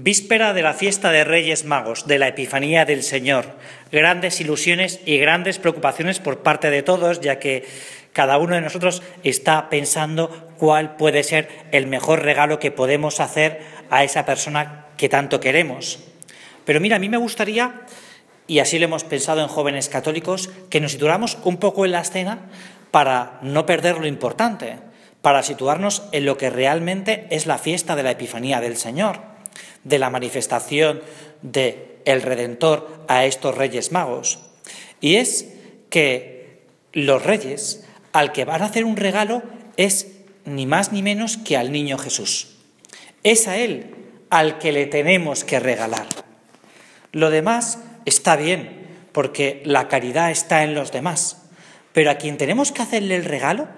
Víspera de la fiesta de Reyes Magos, de la Epifanía del Señor. Grandes ilusiones y grandes preocupaciones por parte de todos, ya que cada uno de nosotros está pensando cuál puede ser el mejor regalo que podemos hacer a esa persona que tanto queremos. Pero mira, a mí me gustaría, y así lo hemos pensado en jóvenes católicos, que nos situáramos un poco en la escena para no perder lo importante, para situarnos en lo que realmente es la fiesta de la Epifanía del Señor de la manifestación de el Redentor a estos reyes magos. Y es que los reyes al que van a hacer un regalo es ni más ni menos que al niño Jesús. Es a él al que le tenemos que regalar. Lo demás está bien, porque la caridad está en los demás. Pero a quien tenemos que hacerle el regalo,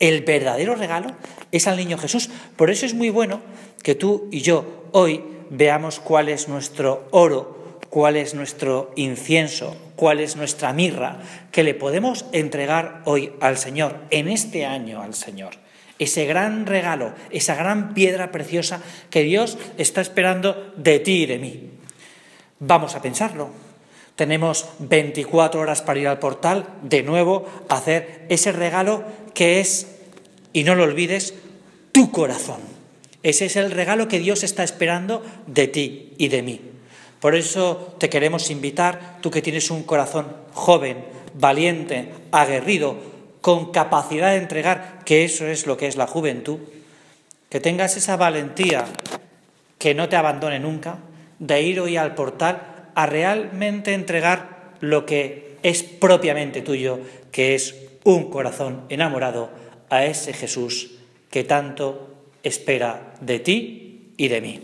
el verdadero regalo, es al niño Jesús. Por eso es muy bueno que tú y yo hoy veamos cuál es nuestro oro, cuál es nuestro incienso, cuál es nuestra mirra, que le podemos entregar hoy al Señor, en este año al Señor. Ese gran regalo, esa gran piedra preciosa que Dios está esperando de ti y de mí. Vamos a pensarlo. Tenemos 24 horas para ir al portal, de nuevo, a hacer ese regalo que es, y no lo olvides, tu corazón. Ese es el regalo que Dios está esperando de ti y de mí. Por eso te queremos invitar, tú que tienes un corazón joven, valiente, aguerrido, con capacidad de entregar, que eso es lo que es la juventud, que tengas esa valentía que no te abandone nunca, de ir hoy al portal a realmente entregar lo que es propiamente tuyo, que es un corazón enamorado a ese Jesús que tanto espera de ti y de mí.